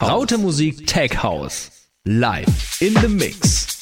Raute Musik Tech House. Live in the Mix.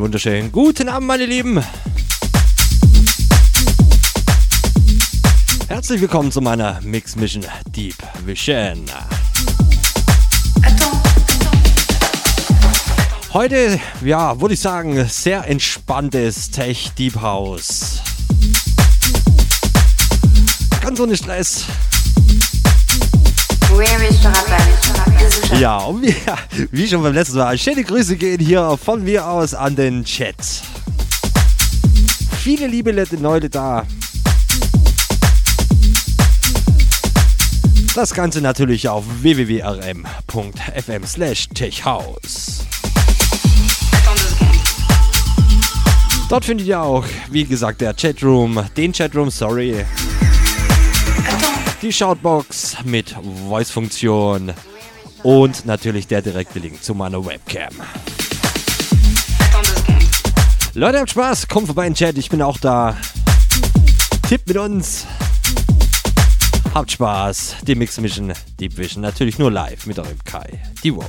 Wunderschönen guten Abend, meine Lieben. Herzlich willkommen zu meiner Mix Mission Deep Vision. Heute, ja, würde ich sagen, sehr entspanntes Tech Deep House. Ganz ohne Stress. Ja, und wie, wie schon beim letzten Mal, schöne Grüße gehen hier von mir aus an den Chat. viele liebe Leute da. Das Ganze natürlich auf www.rm.fm slash techhouse. Dort findet ihr auch, wie gesagt, der Chatroom, den Chatroom, sorry. Die Shoutbox mit Voice-Funktion und natürlich der direkte Link zu meiner Webcam. Leute, habt Spaß, kommt vorbei in den Chat, ich bin auch da. Tippt mit uns. Habt Spaß. Die Mix Mission Deep Vision natürlich nur live mit eurem Kai. Die Vote.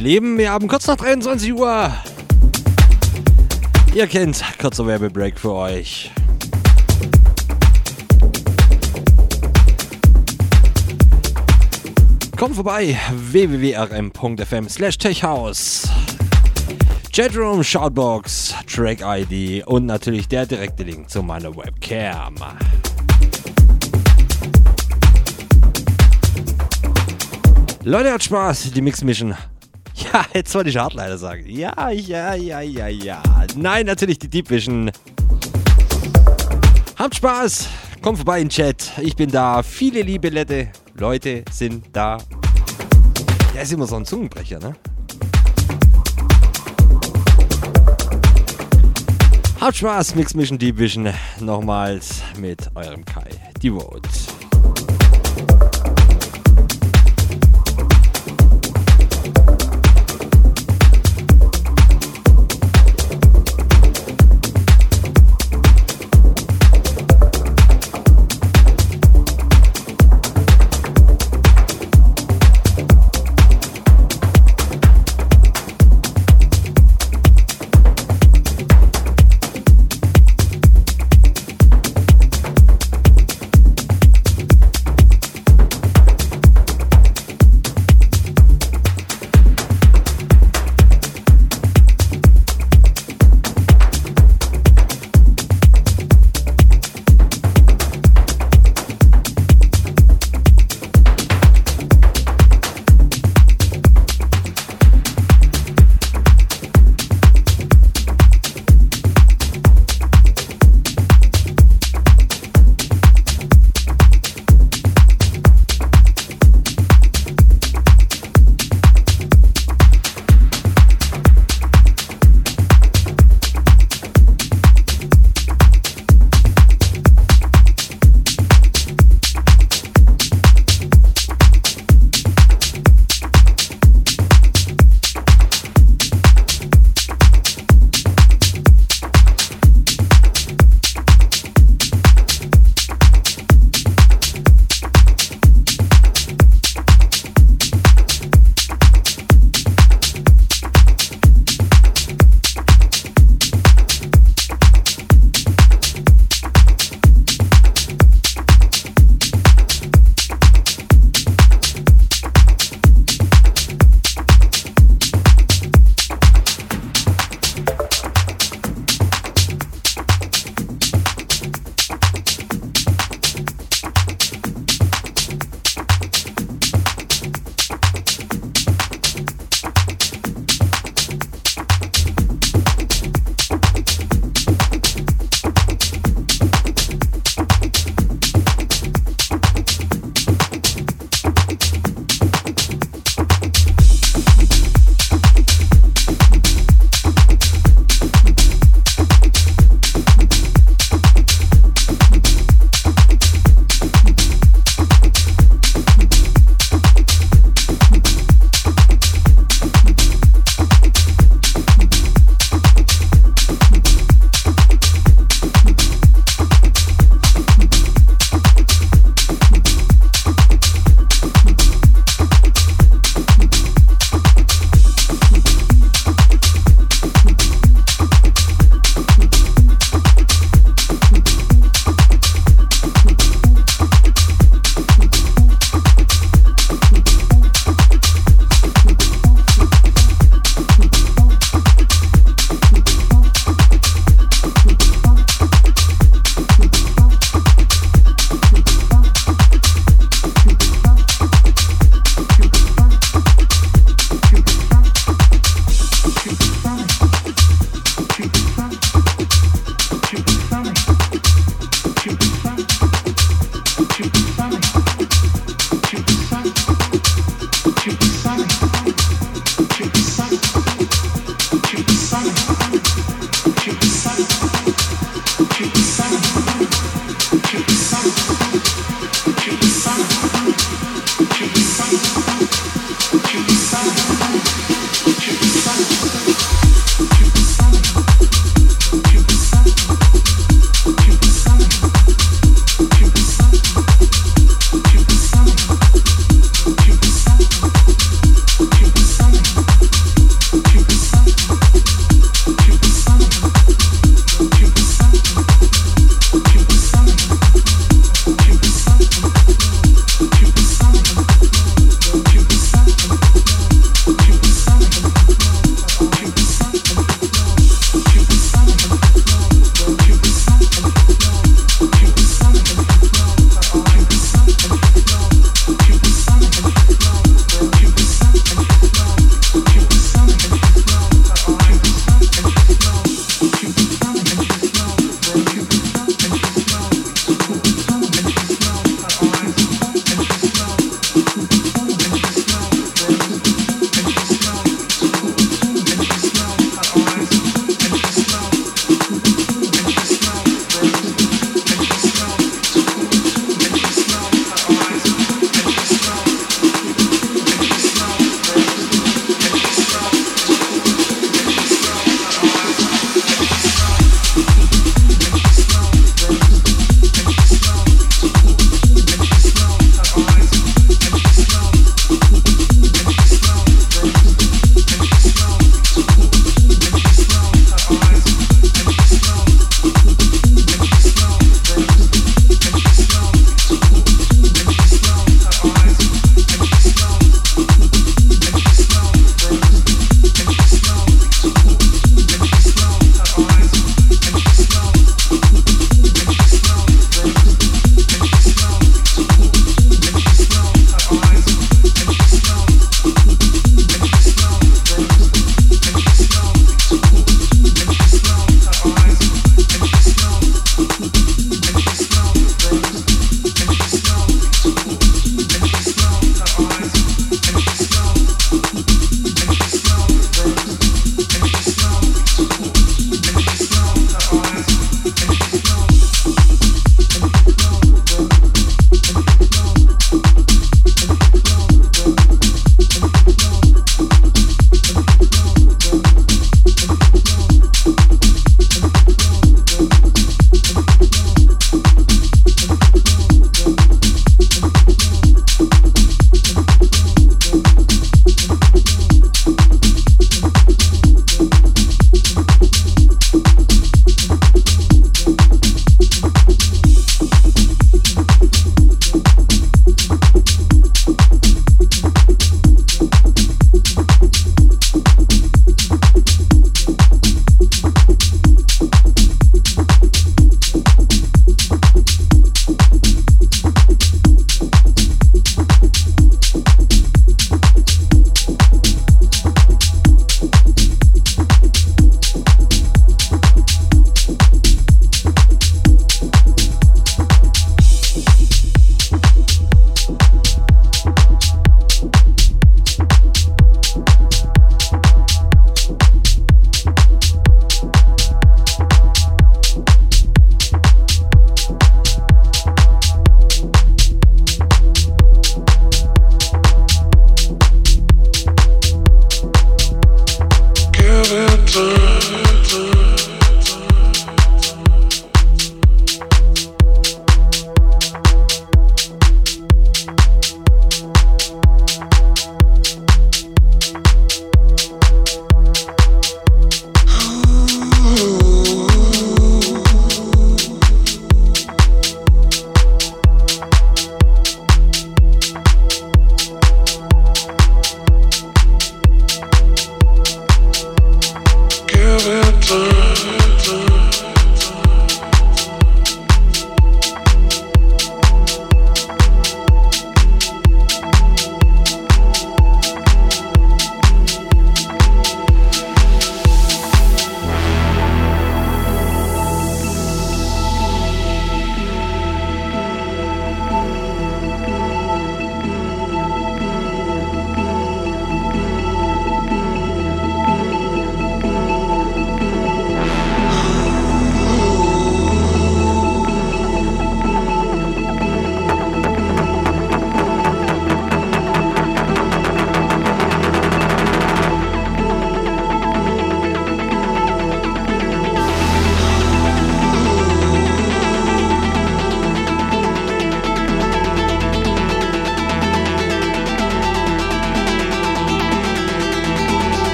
Meine Lieben, wir haben kurz nach 23 Uhr. Ihr kennt, kurzer Werbebreak für euch. Kommt vorbei, www.rm.fm slash techhouse. Chatroom, Shoutbox, Track ID und natürlich der direkte Link zu meiner Webcam. Leute, hat Spaß, die Mix Mission. Ja, jetzt wollte ich Hardliner sagen. Ja, ja, ja, ja, ja. Nein, natürlich die Deep Vision. Habt Spaß, kommt vorbei in den Chat. Ich bin da. Viele liebe Lette Leute sind da. Ja, ist immer so ein Zungenbrecher, ne? Habt Spaß, Mix Mission Deep Vision. Nochmals mit eurem Kai. Die Vote.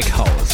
Tech House.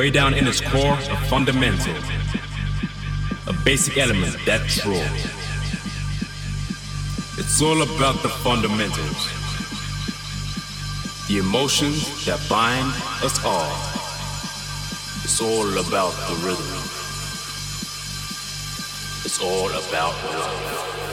Way down in its core, a fundamental, a basic element that's true. It's all about the fundamentals, the emotions that bind us all. It's all about the rhythm. It's all about love.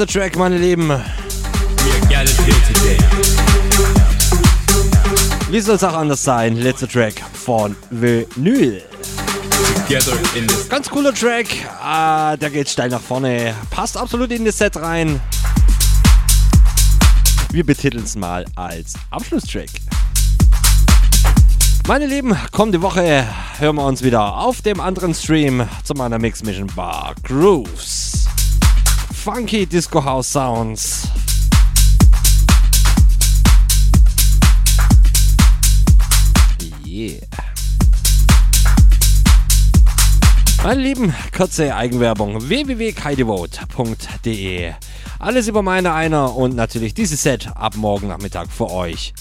Letzter Track, meine Lieben. Wie soll es auch anders sein? Letzter Track von Vinyl. Ganz cooler Track. Ah, der geht steil nach vorne. Passt absolut in das Set rein. Wir betiteln es mal als Abschlusstrack. Meine Lieben, kommende Woche hören wir uns wieder auf dem anderen Stream zu meiner Mix Mission Bar Grooves funky Disco House Sounds. Yeah. Meine Lieben, kurze Eigenwerbung www.kaidevote.de Alles über meine einer und natürlich dieses Set ab morgen Nachmittag für euch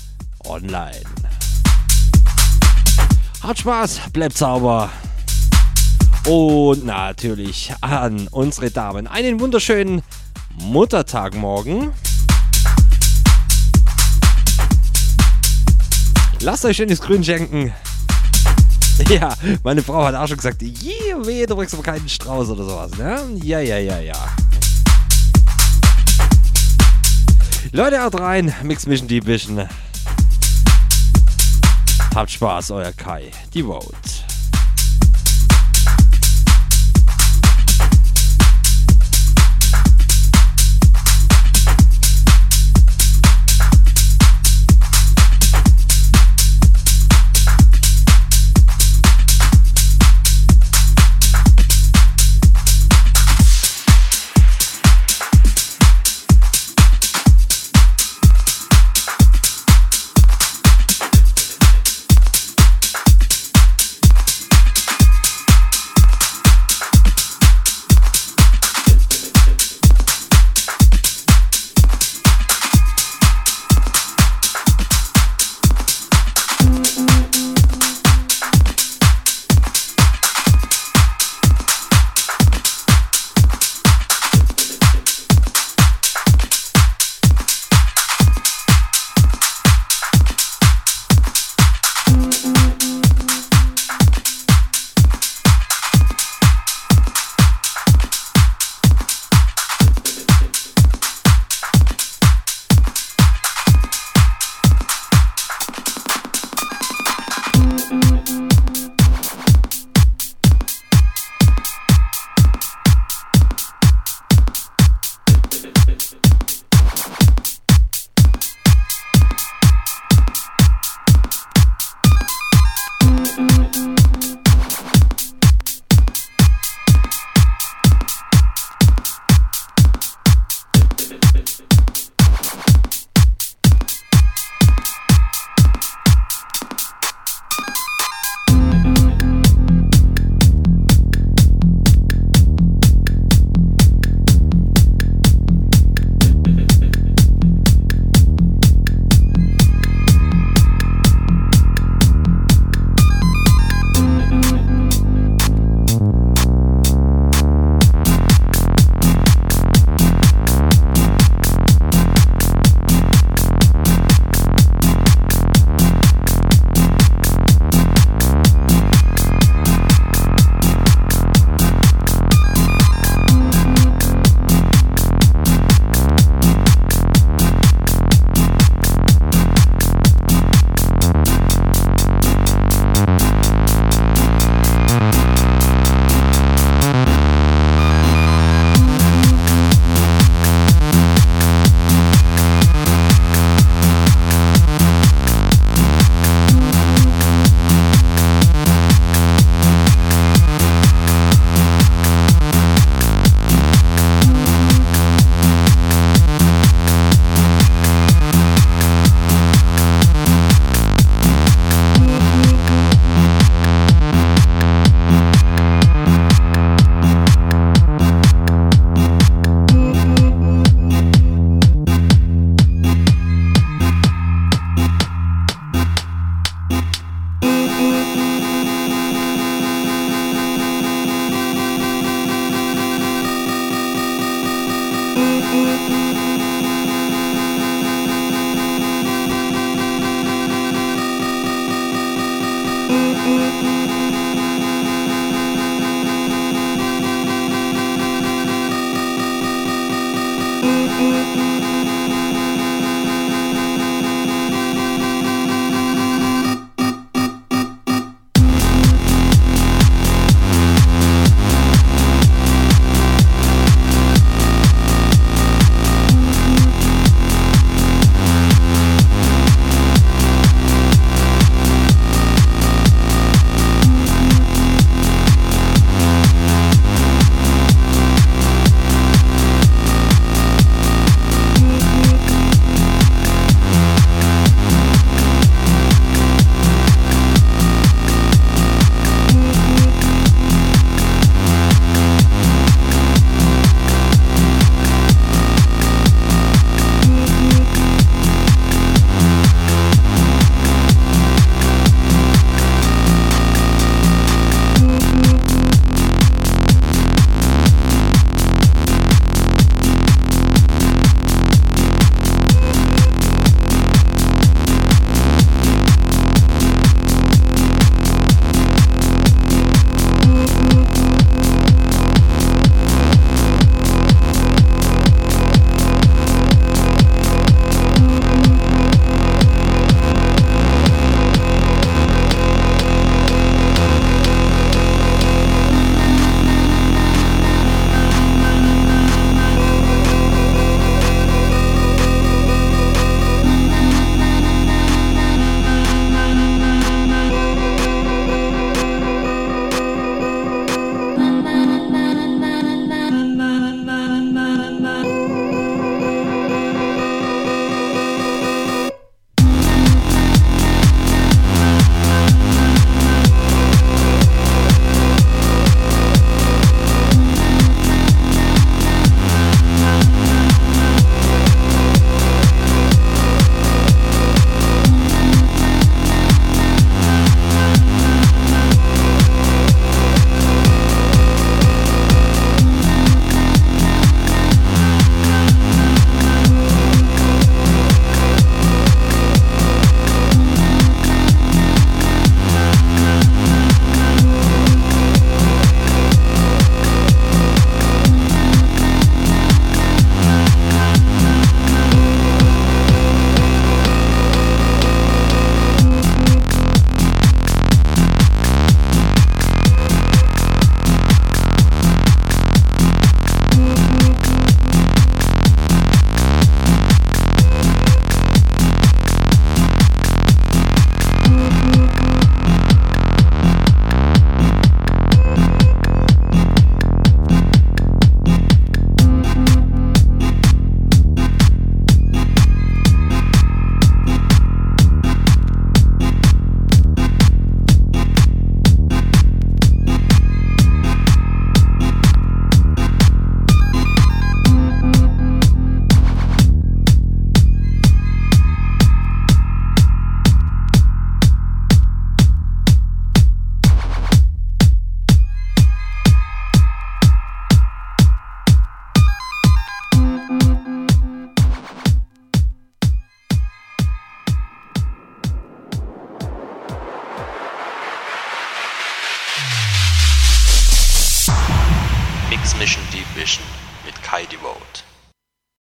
online. Hat Spaß, bleibt sauber. Und natürlich an unsere Damen einen wunderschönen Muttertag morgen. Lasst euch schönes Grün schenken. Ja, meine Frau hat auch schon gesagt, je, weh, du bringst aber keinen Strauß oder sowas, ne? Ja, ja, ja, ja. Leute, haut rein, Mix Mission Deep Vision. Habt Spaß, euer Kai, die Vote.